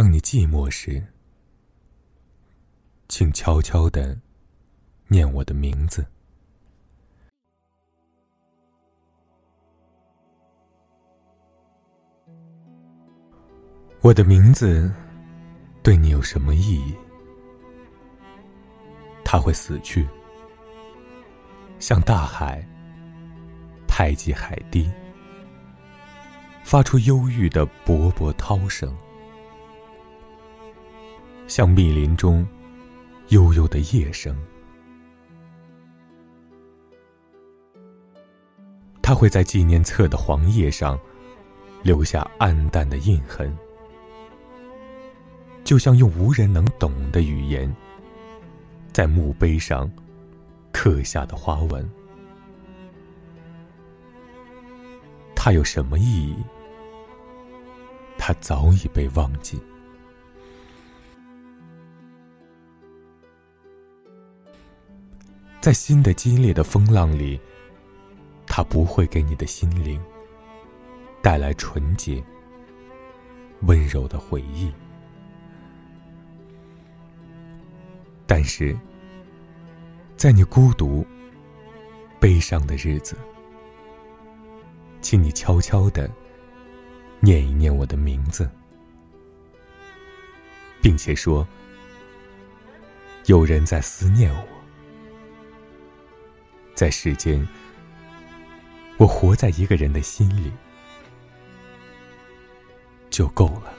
当你寂寞时，请悄悄的念我的名字。我的名字对你有什么意义？它会死去，像大海拍击海堤，发出忧郁的勃勃涛声。像密林中悠悠的夜声，它会在纪念册的黄页上留下暗淡的印痕，就像用无人能懂的语言在墓碑上刻下的花纹。它有什么意义？它早已被忘记。在新的激烈的风浪里，它不会给你的心灵带来纯洁、温柔的回忆。但是，在你孤独、悲伤的日子，请你悄悄的念一念我的名字，并且说：“有人在思念我。”在世间，我活在一个人的心里就够了。